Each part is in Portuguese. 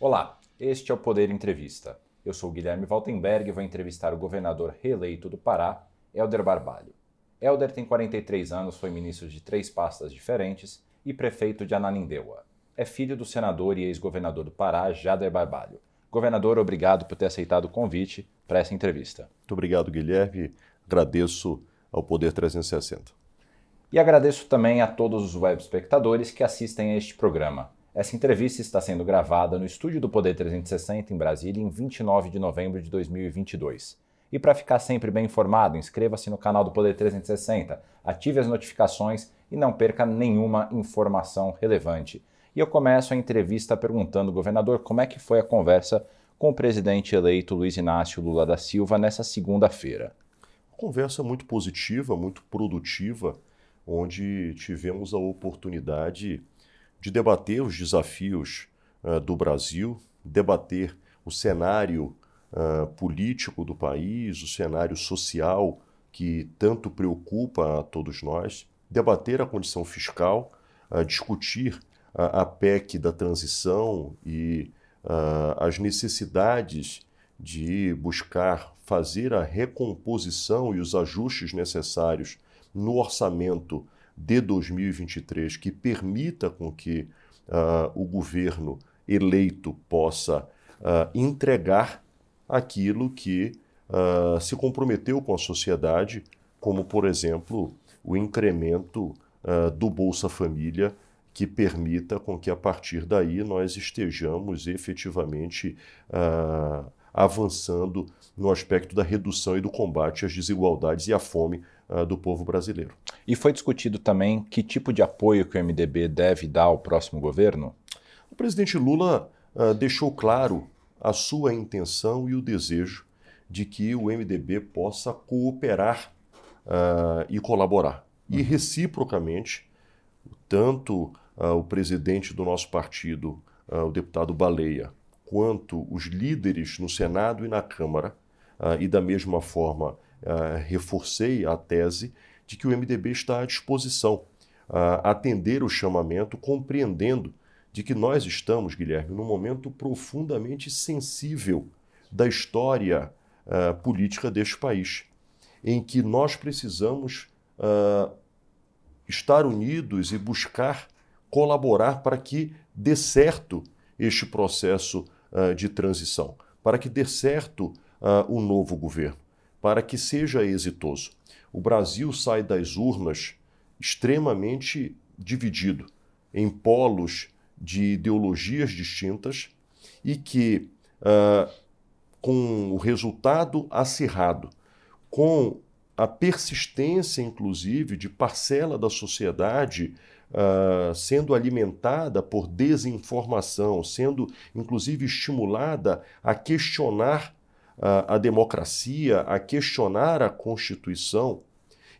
Olá, este é o Poder Entrevista. Eu sou Guilherme Valtenberg e vou entrevistar o governador reeleito do Pará, Helder Barbalho. Helder tem 43 anos, foi ministro de três pastas diferentes e prefeito de Ananindeua. É filho do senador e ex-governador do Pará, Jader Barbalho. Governador, obrigado por ter aceitado o convite para essa entrevista. Muito obrigado, Guilherme. Agradeço ao Poder 360. E agradeço também a todos os web espectadores que assistem a este programa. Essa entrevista está sendo gravada no estúdio do Poder 360 em Brasília em 29 de novembro de 2022. E para ficar sempre bem informado, inscreva-se no canal do Poder 360, ative as notificações e não perca nenhuma informação relevante. E eu começo a entrevista perguntando, governador, como é que foi a conversa com o presidente eleito Luiz Inácio Lula da Silva nessa segunda-feira? Conversa muito positiva, muito produtiva onde tivemos a oportunidade de debater os desafios uh, do Brasil, debater o cenário uh, político do país, o cenário social que tanto preocupa a todos nós, debater a condição fiscal, uh, discutir a PEC da transição e as necessidades de buscar fazer a recomposição e os ajustes necessários no orçamento de 2023 que permita com que uh, o governo eleito possa uh, entregar aquilo que uh, se comprometeu com a sociedade, como, por exemplo, o incremento do Bolsa Família, que permita com que a partir daí nós estejamos efetivamente avançando no aspecto da redução e do combate às desigualdades e à fome uh, do povo brasileiro. E foi discutido também que tipo de apoio que o MDB deve dar ao próximo governo? O presidente Lula uh, deixou claro a sua intenção e o desejo de que o MDB possa cooperar uh, e colaborar. E uhum. reciprocamente, tanto o presidente do nosso partido, o deputado Baleia, quanto os líderes no Senado e na Câmara, e da mesma forma uh, reforcei a tese de que o MDB está à disposição a atender o chamamento, compreendendo de que nós estamos, Guilherme, num momento profundamente sensível da história uh, política deste país, em que nós precisamos uh, estar unidos e buscar colaborar para que dê certo este processo uh, de transição, para que dê certo o novo governo para que seja exitoso. O Brasil sai das urnas extremamente dividido em polos de ideologias distintas e que, uh, com o resultado acirrado, com a persistência, inclusive, de parcela da sociedade uh, sendo alimentada por desinformação, sendo, inclusive, estimulada a questionar a, democracia, a questionar a Constituição,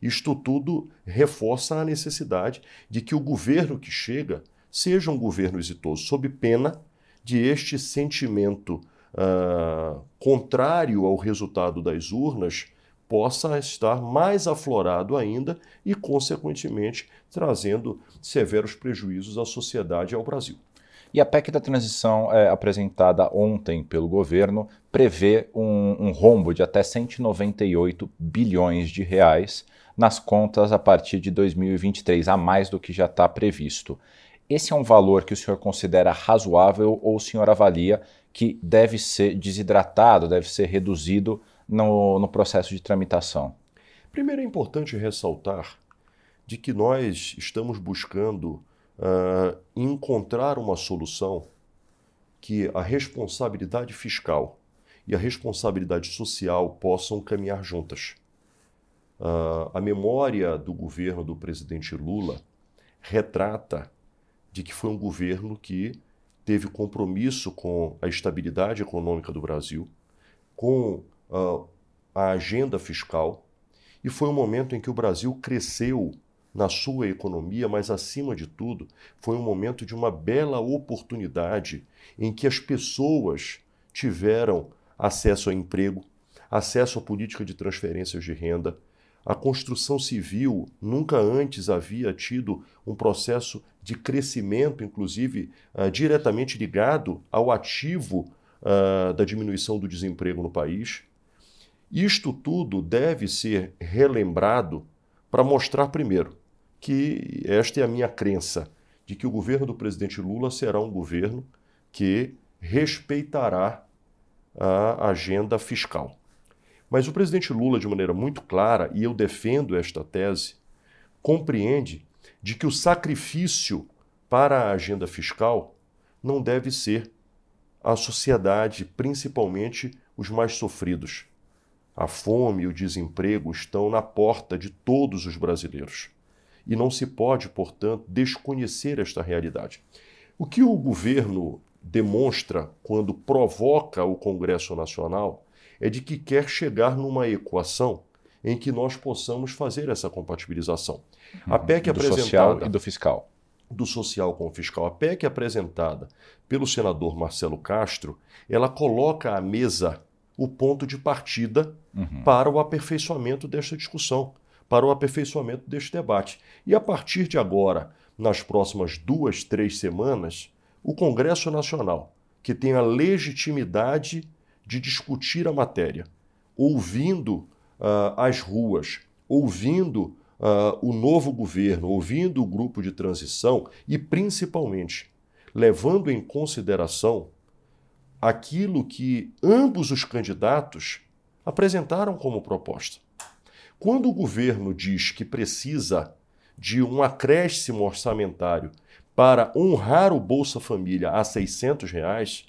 isto tudo reforça a necessidade de que o governo que chega seja um governo exitoso, sob pena de este sentimento uh, contrário ao resultado das urnas possa estar mais aflorado ainda e, consequentemente, trazendo severos prejuízos à sociedade e ao Brasil. E a PEC da transição é, apresentada ontem pelo governo prevê um, um rombo de até 198 bilhões de reais nas contas a partir de 2023, a mais do que já está previsto. Esse é um valor que o senhor considera razoável ou o senhor avalia que deve ser desidratado, deve ser reduzido no, no processo de tramitação? Primeiro é importante ressaltar de que nós estamos buscando uh, encontrar uma solução que a responsabilidade fiscal e a responsabilidade social possam caminhar juntas. Uh, a memória do governo do presidente Lula retrata de que foi um governo que teve compromisso com a estabilidade econômica do Brasil, com uh, a agenda fiscal, e foi um momento em que o Brasil cresceu na sua economia, mas acima de tudo, foi um momento de uma bela oportunidade em que as pessoas tiveram acesso a emprego, acesso à política de transferências de renda, A construção civil nunca antes havia tido um processo de crescimento, inclusive uh, diretamente ligado ao ativo uh, da diminuição do desemprego no país. Isto tudo deve ser relembrado para mostrar, primeiro, que esta é a minha crença, de que o governo do presidente Lula será um governo que respeitará a agenda fiscal. Mas o presidente Lula, de maneira muito clara, e eu defendo esta tese, compreende de que o sacrifício para a agenda fiscal não deve ser a sociedade, principalmente os mais sofridos. A fome e o desemprego estão na porta de todos os brasileiros. E não se pode, portanto, desconhecer esta realidade. O que o governo demonstra quando provoca o Congresso Nacional é de que quer chegar numa equação em que nós possamos fazer essa compatibilização. A uhum. PEC do apresentada social e do fiscal. Do social com o fiscal. A PEC apresentada pelo senador Marcelo Castro, ela coloca à mesa o ponto de partida uhum. para o aperfeiçoamento desta discussão, para o aperfeiçoamento deste debate. E a partir de agora, nas próximas duas, três semanas, o Congresso Nacional, que tem a legitimidade de discutir a matéria, ouvindo uh, as ruas, ouvindo uh, o novo governo, ouvindo o grupo de transição e, principalmente, levando em consideração aquilo que ambos os candidatos apresentaram como proposta. Quando o governo diz que precisa de um acréscimo orçamentário para honrar o Bolsa Família a 600 reais,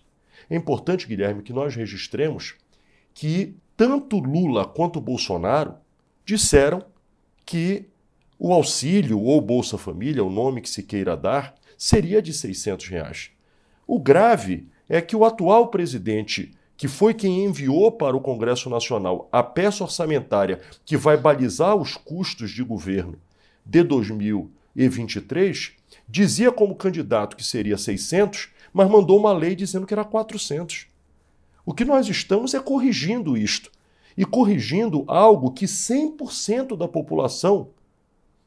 é importante, Guilherme, que nós registremos que tanto Lula quanto Bolsonaro disseram que o auxílio ou Bolsa Família, o nome que se queira dar, seria de 600 reais. O grave é que o atual presidente, que foi quem enviou para o Congresso Nacional a peça orçamentária que vai balizar os custos de governo de 2023, dizia como candidato que seria 600 mas mandou uma lei dizendo que era 400. O que nós estamos é corrigindo isto. E corrigindo algo que 100% da população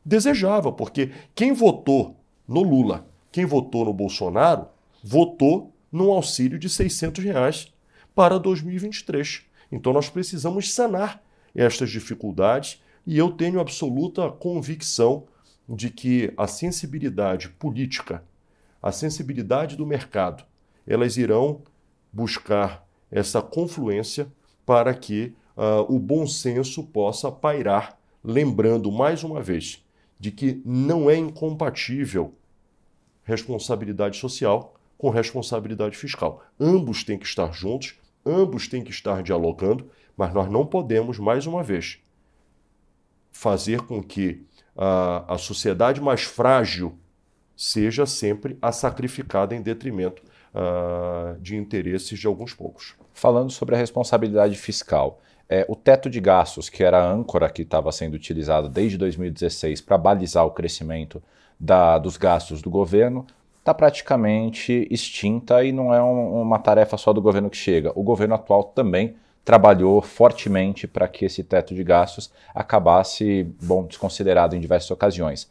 desejava, porque quem votou no Lula, quem votou no Bolsonaro, votou num auxílio de 600 reais para 2023. Então nós precisamos sanar estas dificuldades e eu tenho absoluta convicção de que a sensibilidade política a sensibilidade do mercado, elas irão buscar essa confluência para que uh, o bom senso possa pairar, lembrando mais uma vez de que não é incompatível responsabilidade social com responsabilidade fiscal. Ambos têm que estar juntos, ambos têm que estar dialogando, mas nós não podemos, mais uma vez, fazer com que a, a sociedade mais frágil seja sempre a sacrificada em detrimento uh, de interesses de alguns poucos. Falando sobre a responsabilidade fiscal, é, o teto de gastos, que era a âncora que estava sendo utilizado desde 2016 para balizar o crescimento da, dos gastos do governo, está praticamente extinta e não é um, uma tarefa só do governo que chega. O governo atual também trabalhou fortemente para que esse teto de gastos acabasse, bom, desconsiderado em diversas ocasiões.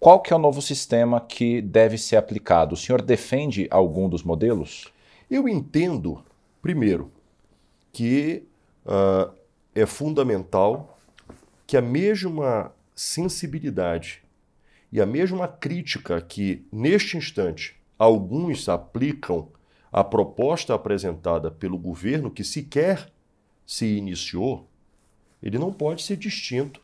Qual que é o novo sistema que deve ser aplicado? O senhor defende algum dos modelos? Eu entendo, primeiro, que uh, é fundamental que a mesma sensibilidade e a mesma crítica que, neste instante, alguns aplicam à proposta apresentada pelo governo, que sequer se iniciou, ele não pode ser distinto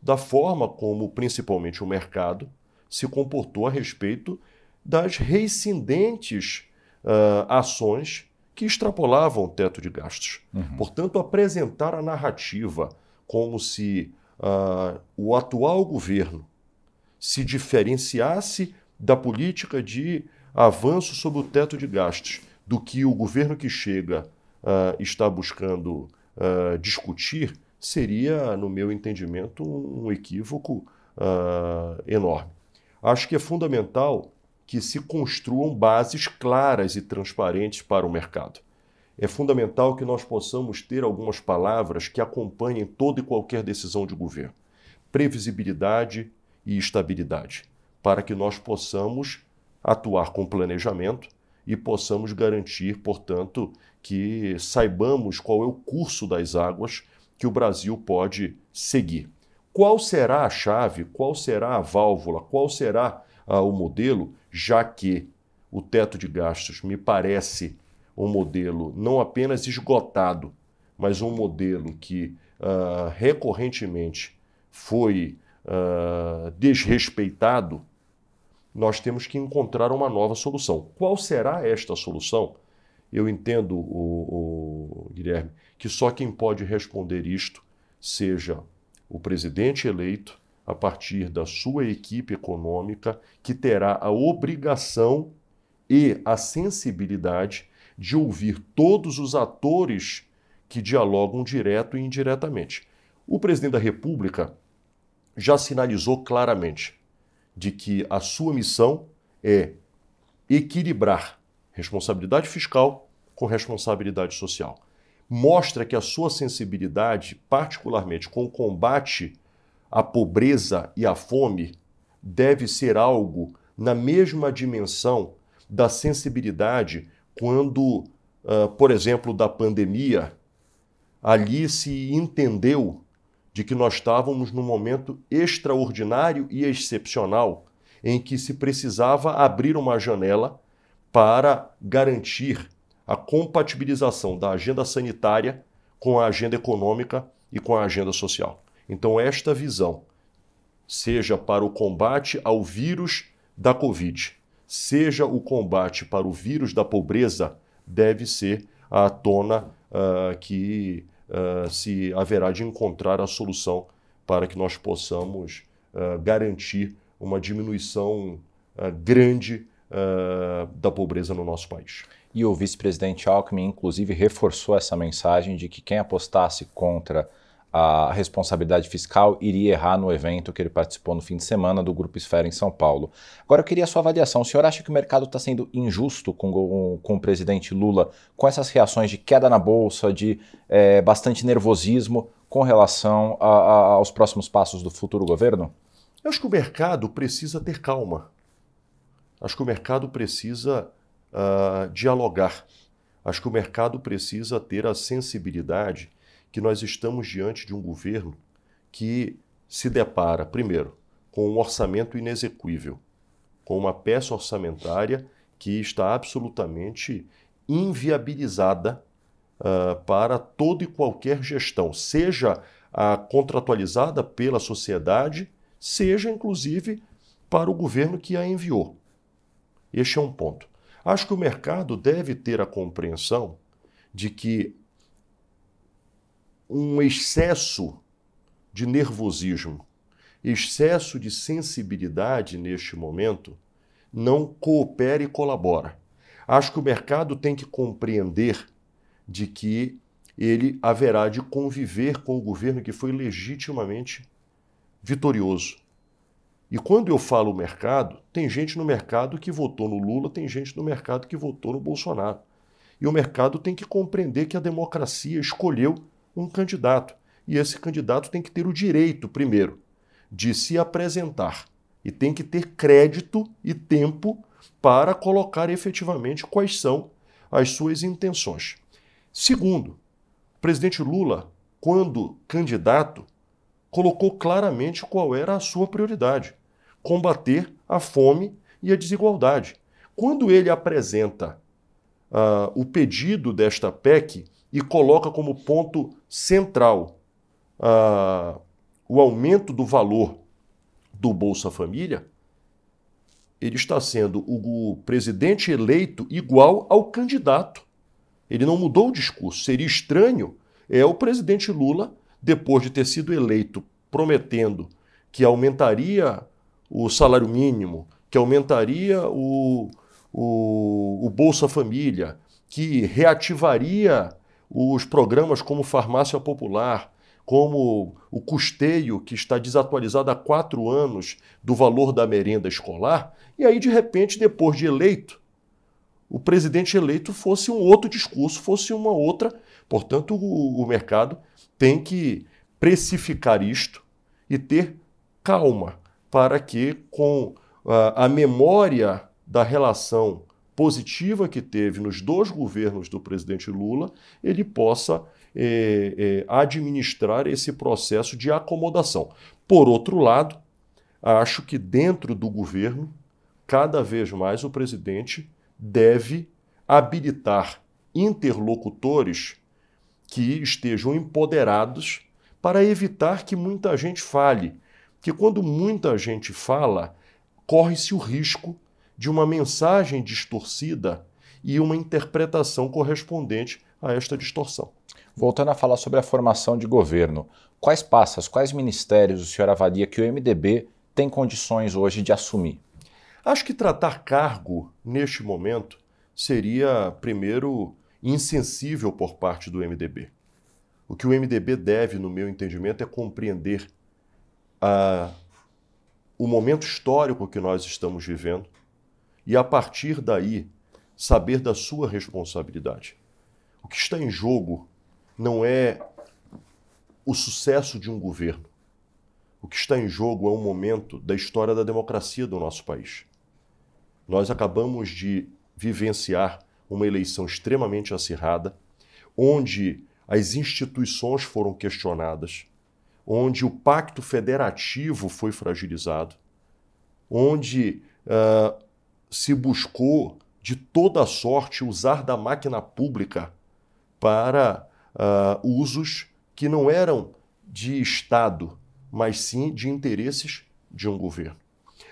da forma como, principalmente, o mercado se comportou a respeito das reincidentes uh, ações que extrapolavam o teto de gastos. Uhum. Portanto, apresentar a narrativa como se uh, o atual governo se diferenciasse da política de avanço sobre o teto de gastos do que o governo que chega uh, está buscando uh, discutir, seria, no meu entendimento, um equívoco uh, enorme. Acho que é fundamental que se construam bases claras e transparentes para o mercado. É fundamental que nós possamos ter algumas palavras que acompanhem toda e qualquer decisão de governo. previsibilidade e estabilidade, para que nós possamos atuar com planejamento e possamos garantir, portanto, que saibamos qual é o curso das águas que o Brasil pode seguir. Qual será a chave, qual será a válvula, qual será ah, o modelo, já que o teto de gastos me parece um modelo não apenas esgotado, mas um modelo que uh, recorrentemente foi uh, desrespeitado, nós temos que encontrar uma nova solução. Qual será esta solução? Eu entendo, o, o Guilherme, que só quem pode responder isto seja o presidente eleito, a partir da sua equipe econômica, que terá a obrigação e a sensibilidade de ouvir todos os atores que dialogam direto e indiretamente. O presidente da República já sinalizou claramente de que a sua missão é equilibrar responsabilidade fiscal com responsabilidade social. Mostra que a sua sensibilidade, particularmente com o combate à pobreza e à fome, deve ser algo na mesma dimensão da sensibilidade quando, uh, por exemplo, da pandemia, ali se entendeu de que nós estávamos num momento extraordinário e excepcional em que se precisava abrir uma janela para garantir a compatibilização da agenda sanitária com a agenda econômica e com a agenda social. Então, esta visão, seja para o combate ao vírus da Covid, seja o combate para o vírus da pobreza, deve ser a tona uh, que uh, se haverá de encontrar a solução para que nós possamos uh, garantir uma diminuição grande da pobreza no nosso país. E o vice-presidente Alckmin, inclusive, reforçou essa mensagem de que quem apostasse contra a responsabilidade fiscal iria errar no evento que ele participou no fim de semana do Grupo Esfera em São Paulo. Agora eu queria a sua avaliação. O senhor acha que o mercado está sendo injusto com, com, o presidente Lula, com essas reações de queda na bolsa, de é, bastante nervosismo com relação a, a, aos próximos passos do futuro governo? Eu acho que o mercado precisa ter calma. Acho que o mercado precisa uh, dialogar. Acho que o mercado precisa ter a sensibilidade que nós estamos diante de um governo que se depara, primeiro, com um orçamento inexequível, com uma peça orçamentária que está absolutamente inviabilizada uh, para toda e qualquer gestão, seja a contratualizada pela sociedade, seja inclusive para o governo que a enviou. Este é um ponto. Acho que o mercado deve ter a compreensão de que um excesso de nervosismo, excesso de sensibilidade neste momento, não coopera e colabora. Acho que o mercado tem que compreender de que ele haverá de conviver com o governo que foi legitimamente vitorioso. E quando eu falo mercado, tem gente no mercado que votou no Lula, tem gente no mercado que votou no Bolsonaro. E o mercado tem que compreender que a democracia escolheu um candidato. E esse candidato tem que ter o direito, primeiro, de se apresentar e tem que ter crédito e tempo para colocar efetivamente quais são as suas intenções. Segundo, o presidente Lula, quando candidato, colocou claramente qual era a sua prioridade: combater a fome e a desigualdade. Quando ele apresenta uh, o pedido desta PEC, e coloca como ponto central uh, o aumento do valor do Bolsa Família, ele está sendo o presidente eleito igual ao candidato. Ele não mudou o discurso. Seria estranho é o presidente Lula, depois de ter sido eleito, prometendo que aumentaria o salário mínimo, que aumentaria o, o, o Bolsa Família, que reativaria os programas como Farmácia Popular, como o custeio, que está desatualizado há quatro anos do valor da merenda escolar, e aí, de repente, depois de eleito, o presidente eleito fosse um outro discurso, fosse uma outra. Portanto, o, o mercado tem que precificar isto e ter calma para que, com uh, a memória da relação positiva que teve nos dois governos do presidente Lula, ele possa eh, eh, administrar esse processo de acomodação. Por outro lado, acho que dentro do governo, cada vez mais o presidente deve habilitar interlocutores que estejam empoderados para evitar que muita gente fale. Que quando muita gente fala, corre-se o risco de uma mensagem distorcida e uma interpretação correspondente a esta distorção. Voltando a falar sobre a formação de governo, quais passos, quais ministérios o senhor avalia que o MDB tem condições hoje de assumir? Acho que tratar cargo neste momento seria, primeiro, insensível por parte do MDB. O que o MDB deve, no meu entendimento, é compreender a, o momento histórico que nós estamos vivendo e, a partir daí, saber da sua responsabilidade. O que está em jogo não é o sucesso de um governo. O que está em jogo é um momento da história da democracia do nosso país. Nós acabamos de vivenciar uma eleição extremamente acirrada, onde as instituições foram questionadas, onde o pacto federativo foi fragilizado, onde uh, se buscou de toda sorte usar da máquina pública para uh, usos que não eram de Estado, mas sim de interesses de um governo.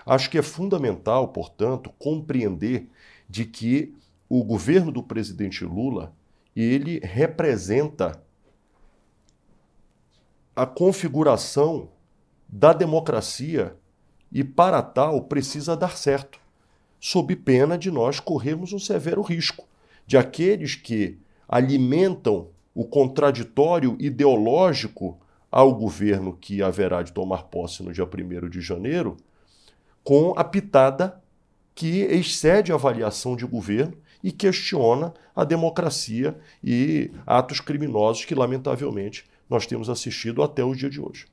Acho que é fundamental, portanto, compreender de que o governo do presidente Lula ele representa a configuração da democracia e, para tal, precisa dar certo, sob pena de nós corrermos um severo risco de aqueles que alimentam o contraditório ideológico ao governo que haverá de tomar posse no dia 1 de janeiro, com a pitada que excede a avaliação de governo e questiona a democracia e atos criminosos que, lamentavelmente, nós temos assistido até o dia de hoje.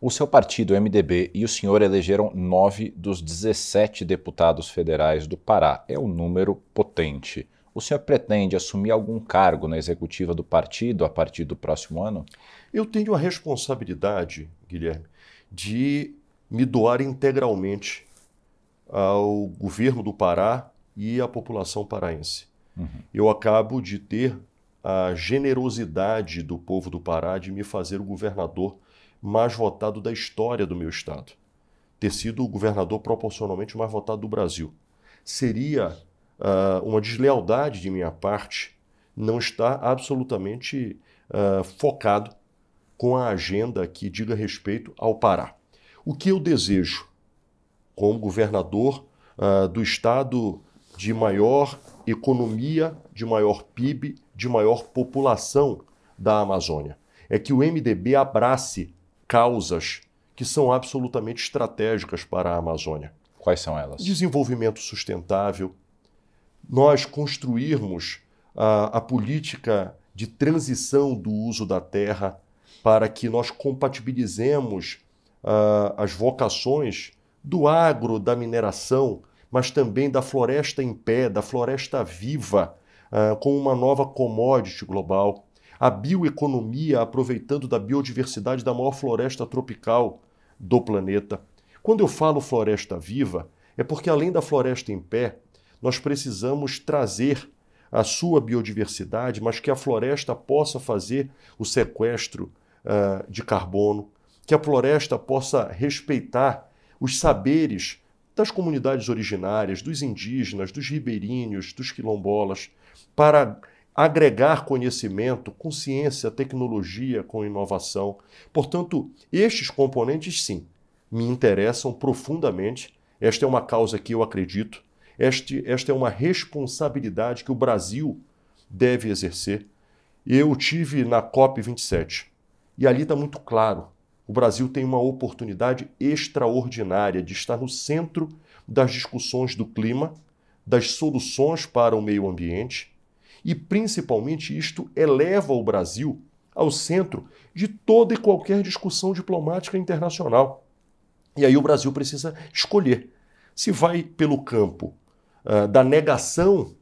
O seu partido, o MDB, e o senhor elegeram nove dos 17 deputados federais do Pará. É um número potente. O senhor pretende assumir algum cargo na executiva do partido a partir do próximo ano? Eu tenho a responsabilidade, Guilherme, de me doar integralmente ao governo do Pará e à população paraense. Uhum. Eu acabo de ter a generosidade do povo do Pará de me fazer o governador mais votado da história do meu estado. Ter sido o governador proporcionalmente mais votado do Brasil. Seria uh, uma deslealdade de minha parte não estar absolutamente uh, focado com a agenda que diga respeito ao Pará. O que eu desejo como governador uh, do estado de maior economia, de maior PIB, de maior população da Amazônia. É que o MDB abrace causas que são absolutamente estratégicas para a Amazônia. Quais são elas? Desenvolvimento sustentável, nós construirmos a, a política de transição do uso da terra para que nós compatibilizemos uh, as vocações do agro, da mineração, mas também da floresta em pé, da floresta viva, uh, com uma nova commodity global. A bioeconomia aproveitando da biodiversidade da maior floresta tropical do planeta. Quando eu falo floresta viva, é porque além da floresta em pé, nós precisamos trazer a sua biodiversidade, mas que a floresta possa fazer o sequestro uh, de carbono, que a floresta possa respeitar os saberes das comunidades originárias, dos indígenas, dos ribeirinhos, dos quilombolas, para agregar conhecimento com ciência, tecnologia, com inovação. Portanto, estes componentes, sim, me interessam profundamente. Esta é uma causa que eu acredito. Este, esta é uma responsabilidade que o Brasil deve exercer. Eu tive na COP27 e ali está muito claro o Brasil tem uma oportunidade extraordinária de estar no centro das discussões do clima, das soluções para o meio ambiente e, principalmente, isto eleva o Brasil ao centro de toda e qualquer discussão diplomática internacional. E aí o Brasil precisa escolher se vai pelo campo uh, da negação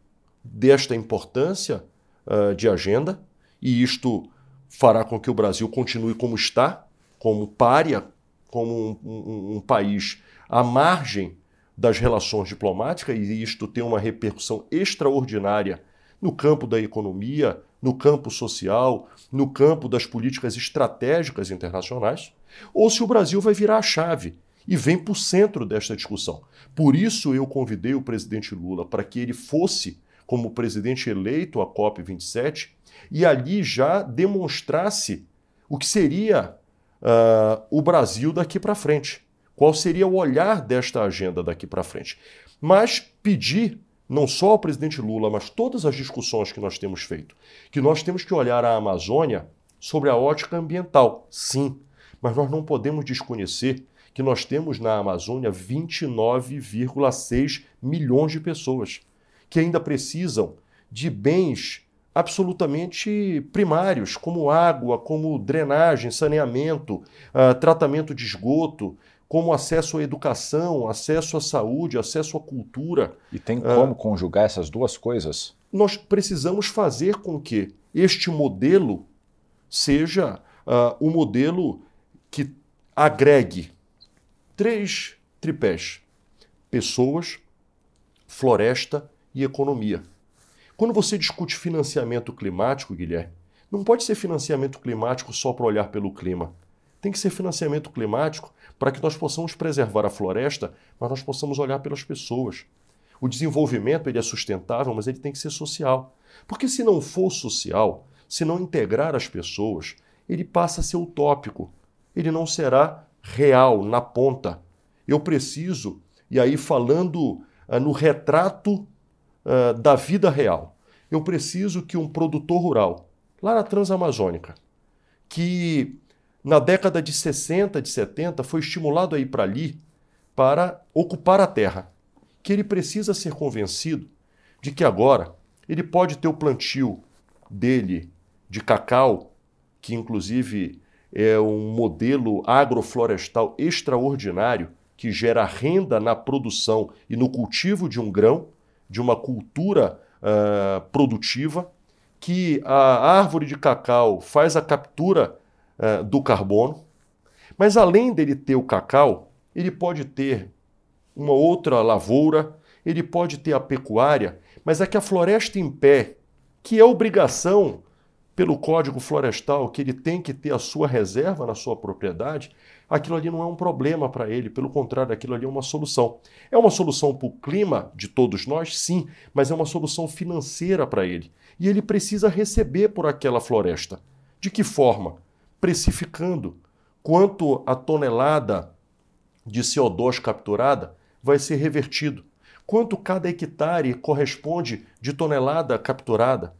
desta importância uh, de agenda, e isto fará com que o Brasil continue como está, como párea, como um, um, um país à margem das relações diplomáticas, e isto tem uma repercussão extraordinária no campo da economia, no campo social, no campo das políticas estratégicas internacionais, ou se o Brasil vai virar a chave e vem para o centro desta discussão. Por isso eu convidei o presidente Lula para que ele fosse como presidente eleito à COP27 e ali já demonstrasse o que seria uh, o Brasil daqui para frente. Qual seria o olhar desta agenda daqui para frente? Mas pedir não só ao presidente Lula, mas todas as discussões que nós temos feito, que nós temos que olhar a Amazônia sobre a ótica ambiental, sim, mas nós não podemos desconhecer que nós temos na Amazônia 29,6 milhões de pessoas que ainda precisam de bens absolutamente primários, como água, como drenagem, saneamento, uh, tratamento de esgoto, como acesso à educação, acesso à saúde, acesso à cultura. E tem como uh, conjugar essas duas coisas? Nós precisamos fazer com que este modelo seja uh, um modelo que agregue três tripés: pessoas, floresta e economia. Quando você discute financiamento climático, Guilherme, não pode ser financiamento climático só para olhar pelo clima. Tem que ser financiamento climático para que nós possamos preservar a floresta, mas nós possamos olhar pelas pessoas. O desenvolvimento ele é sustentável, mas ele tem que ser social. Porque se não for social, se não integrar as pessoas, ele passa a ser utópico. Ele não será real, na ponta. Eu preciso, e aí falando uh, no retrato uh, da vida real. Eu preciso que um produtor rural, lá na Transamazônica, que na década de 60, de 70, foi estimulado a ir para ali para ocupar a terra, que ele precisa ser convencido de que agora ele pode ter o plantio dele de cacau, que inclusive é um modelo agroflorestal extraordinário que gera renda na produção e no cultivo de um grão, de uma cultura uh, produtiva, que a árvore de cacau faz a captura do carbono, mas além dele ter o cacau, ele pode ter uma outra lavoura, ele pode ter a pecuária, mas é que a floresta em pé, que é obrigação pelo Código Florestal, que ele tem que ter a sua reserva na sua propriedade, aquilo ali não é um problema para ele, pelo contrário, aquilo ali é uma solução. É uma solução para o clima de todos nós, sim, mas é uma solução financeira para ele. E ele precisa receber por aquela floresta. De que forma? Precificando. Quanto a tonelada de CO2 capturada vai ser revertido? Quanto cada hectare corresponde de tonelada capturada?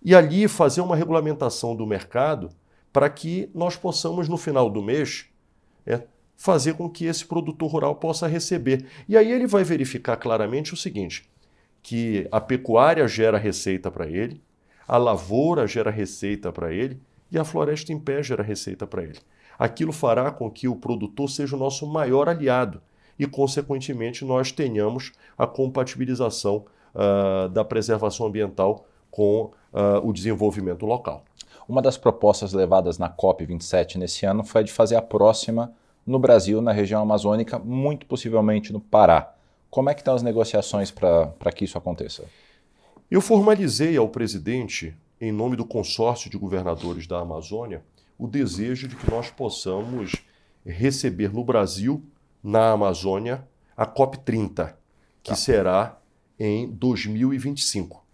E ali fazer uma regulamentação do mercado para que nós possamos, no final do mês, é fazer com que esse produtor rural possa receber. E aí ele vai verificar claramente o seguinte: que a pecuária gera receita para ele, a lavoura gera receita para ele e a floresta em pé gera receita para ele. Aquilo fará com que o produtor seja o nosso maior aliado e, consequentemente, nós tenhamos a compatibilização uh, da preservação ambiental com uh, o desenvolvimento local. Uma das propostas levadas na COP27 nesse ano foi a de fazer a próxima no Brasil, na região amazônica, muito possivelmente no Pará. Como é que estão as negociações para que isso aconteça? Eu formalizei ao presidente, em nome do consórcio de governadores da Amazônia, o desejo de que nós possamos receber no Brasil, na Amazônia, a COP30, que tá. será em 2025.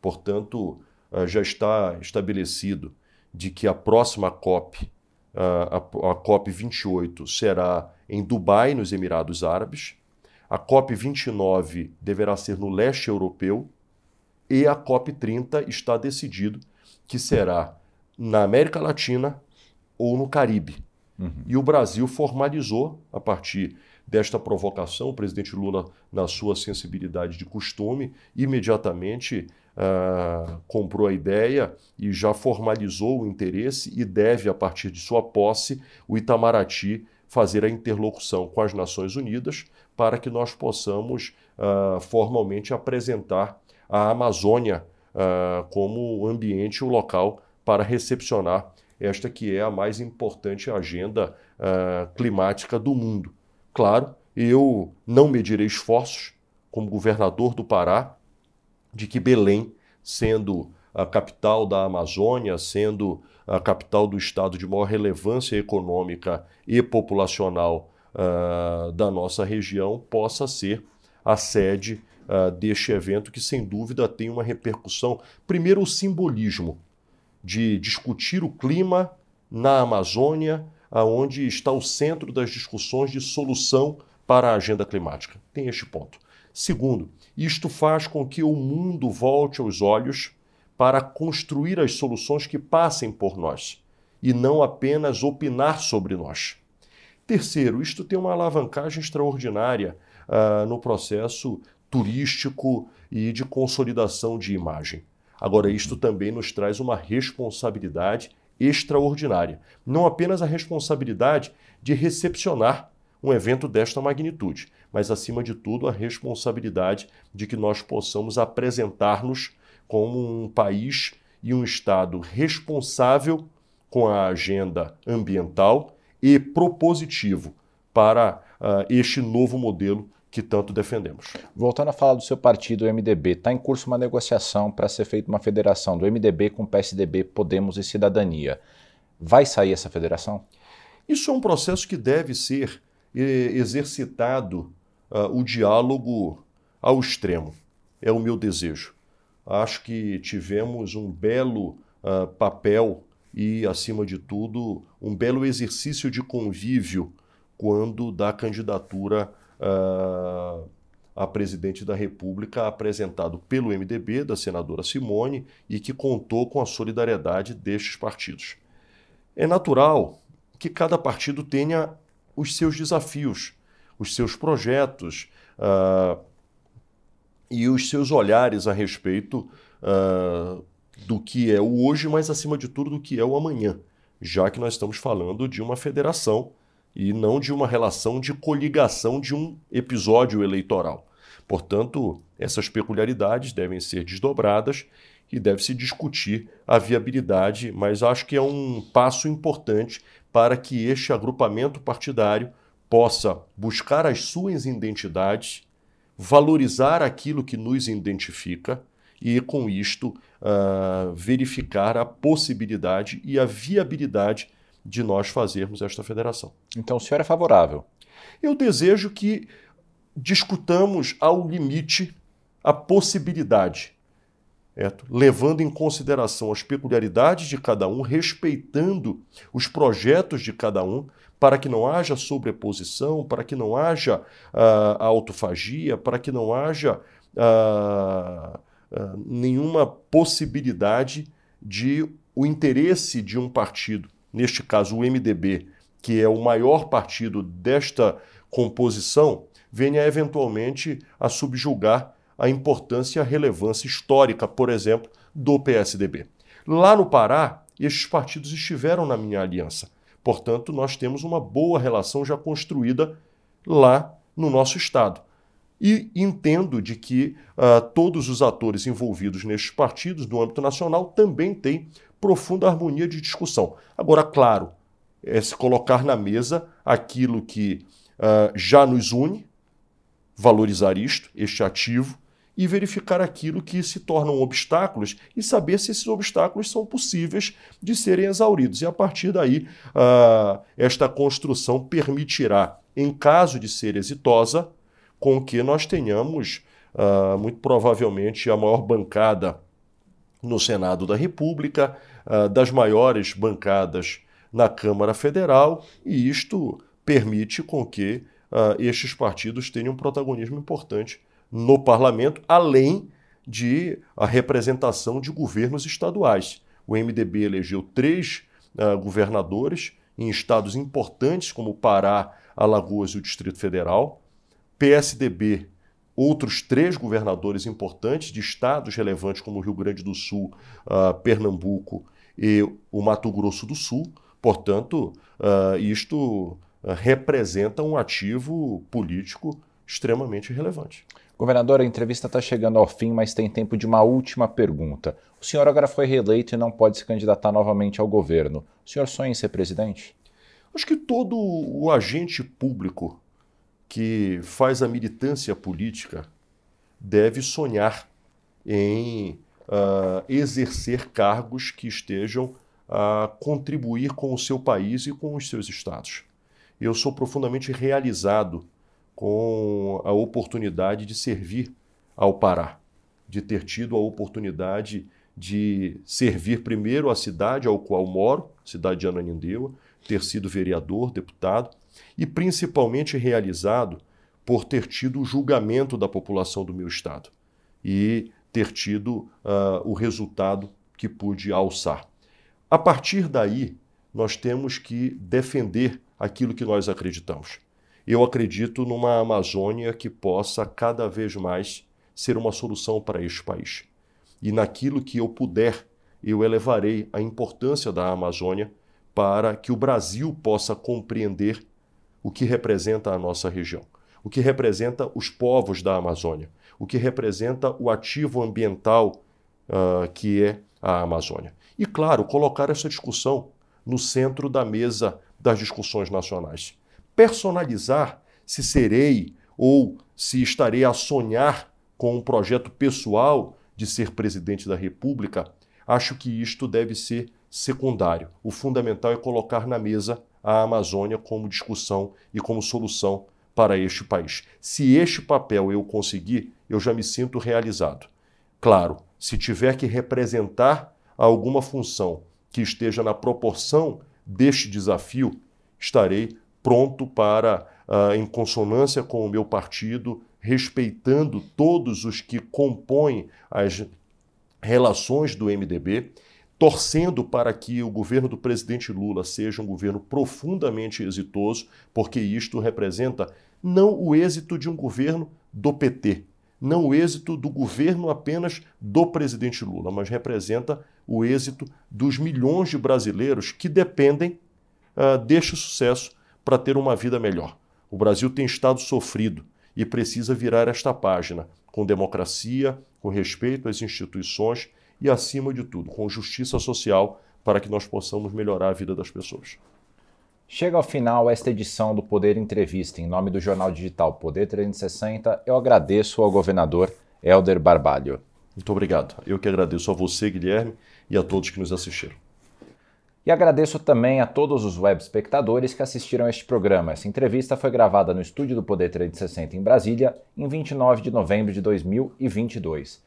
Portanto, ah, já está estabelecido de que a próxima COP, ah, a COP 28, será em Dubai, nos Emirados Árabes. A COP 29 deverá ser no leste europeu. E a COP 30 está decidido que será na América Latina ou no Caribe. Uhum. E o Brasil formalizou, a partir desta provocação, o presidente Lula, na sua sensibilidade de costume, imediatamente uh, comprou a ideia e já formalizou o interesse e deve, a partir de sua posse, o Itamaraty fazer a interlocução com as Nações Unidas para que nós possamos uh, formalmente apresentar a Amazônia uh, como ambiente, o local para recepcionar esta que é a mais importante agenda uh, climática do mundo. Claro, eu não medirei esforços, como governador do Pará, de que Belém, sendo a capital da Amazônia, sendo a capital do estado de maior relevância econômica e populacional uh, da nossa região, possa ser a sede uh, deste evento, que sem dúvida tem uma repercussão. Primeiro, o simbolismo de discutir o clima na Amazônia, aonde está o centro das discussões de solução para a agenda climática. Tem este ponto. Segundo, isto faz com que o mundo volte os olhos para construir as soluções que passem por nós e não apenas opinar sobre nós. Terceiro, isto tem uma alavancagem extraordinária uh, no processo turístico e de consolidação de imagem. Agora, isto também nos traz uma responsabilidade extraordinária. Não apenas a responsabilidade de recepcionar um evento desta magnitude, mas, acima de tudo, a responsabilidade de que nós possamos apresentar-nos como um país e um Estado responsável com a agenda ambiental e propositivo para uh, este novo modelo que tanto defendemos. Voltando a falar do seu partido, o MDB, está em curso uma negociação para ser feita uma federação do MDB com PSDB, Podemos e Cidadania. Vai sair essa federação? Isso é um processo que deve ser eh, exercitado uh, o diálogo ao extremo. É o meu desejo. Acho que tivemos um belo uh, papel e, acima de tudo, um belo exercício de convívio quando da candidatura uh, a presidente da República, apresentado pelo MDB, da senadora Simone, e que contou com a solidariedade destes partidos. É natural que cada partido tenha os seus desafios, os seus projetos uh, e os seus olhares a respeito uh, do que é o hoje, mas acima de tudo do que é o amanhã, já que nós estamos falando de uma federação e não de uma relação de coligação de um episódio eleitoral. Portanto, essas peculiaridades devem ser desdobradas e deve-se discutir a viabilidade, mas acho que é um passo importante para que este agrupamento partidário possa buscar as suas identidades, valorizar aquilo que nos identifica e, com isto, uh, verificar a possibilidade e a viabilidade de nós fazermos esta federação. Então o senhor é favorável? Eu desejo que discutamos ao limite a possibilidade, levando em consideração as peculiaridades de cada um, respeitando os projetos de cada um, para que não haja sobreposição, para que não haja uh, autofagia, para que não haja uh, uh, nenhuma possibilidade de o interesse de um partido neste caso o MDB, que é o maior partido desta composição, venha eventualmente a subjugar a importância e a relevância histórica, por exemplo, do PSDB. Lá no Pará, estes partidos estiveram na minha aliança. Portanto, nós temos uma boa relação já construída lá no nosso Estado. E entendo de que uh, todos os atores envolvidos nestes partidos, no âmbito nacional, também têm profunda harmonia de discussão. Agora, claro, é se colocar na mesa aquilo que uh, já nos une, valorizar isto, este ativo, e verificar aquilo que se tornam obstáculos e saber se esses obstáculos são possíveis de serem exauridos. E a partir daí, uh, esta construção permitirá, em caso de ser exitosa, com que nós tenhamos, uh, muito provavelmente, a maior bancada no Senado da República, uh, das maiores bancadas na Câmara Federal, e isto permite com que uh, estes partidos tenham um protagonismo importante no parlamento, além de a representação de governos estaduais. O MDB elegeu três uh, governadores em estados importantes como Pará, Alagoas e o Distrito Federal. PSDB, outros três governadores importantes de estados relevantes como o Rio Grande do Sul, uh, Pernambuco e o Mato Grosso do Sul. Portanto, uh, isto uh, representa um ativo político extremamente relevante. Governador, a entrevista está chegando ao fim, mas tem tempo de uma última pergunta. O senhor agora foi reeleito e não pode se candidatar novamente ao governo. O senhor sonha em ser presidente? Acho que todo o agente público que faz a militância política deve sonhar em uh, exercer cargos que estejam a contribuir com o seu país e com os seus estados. Eu sou profundamente realizado com a oportunidade de servir ao Pará, de ter tido a oportunidade de servir primeiro a cidade ao qual moro, cidade de Ananindeua, ter sido vereador, deputado, e principalmente realizado por ter tido o julgamento da população do meu estado e ter tido uh, o resultado que pude alçar. A partir daí, nós temos que defender aquilo que nós acreditamos. Eu acredito numa Amazônia que possa cada vez mais ser uma solução para este país. E naquilo que eu puder, eu elevarei a importância da Amazônia para que o Brasil possa compreender o que representa a nossa região, o que representa os povos da Amazônia, o que representa o ativo ambiental uh, que é a Amazônia. E, claro, colocar essa discussão no centro da mesa das discussões nacionais personalizar se serei ou se estarei a sonhar com um projeto pessoal de ser presidente da República, acho que isto deve ser secundário. O fundamental é colocar na mesa a Amazônia como discussão e como solução para este país. Se este papel eu conseguir, eu já me sinto realizado. Claro, se tiver que representar alguma função que esteja na proporção deste desafio, estarei pronto para, uh, em consonância com o meu partido, respeitando todos os que compõem as relações do MDB, torcendo para que o governo do presidente Lula seja um governo profundamente exitoso, porque isto representa não o êxito de um governo do PT, não o êxito do governo apenas do presidente Lula, mas representa o êxito dos milhões de brasileiros que dependem uh, deste sucesso para ter uma vida melhor. O Brasil tem estado sofrido e precisa virar esta página com democracia, com respeito às instituições e, acima de tudo, com justiça social para que nós possamos melhorar a vida das pessoas. Chega ao final esta edição do Poder Entrevista. Em nome do jornal digital Poder 360, eu agradeço ao governador Helder Barbalho. Muito obrigado. Eu que agradeço a você, Guilherme, e a todos que nos assistiram. E agradeço também a todos os web espectadores que assistiram a este programa. Essa entrevista foi gravada no estúdio do Poder 360 em Brasília, em 29 de novembro de 2022.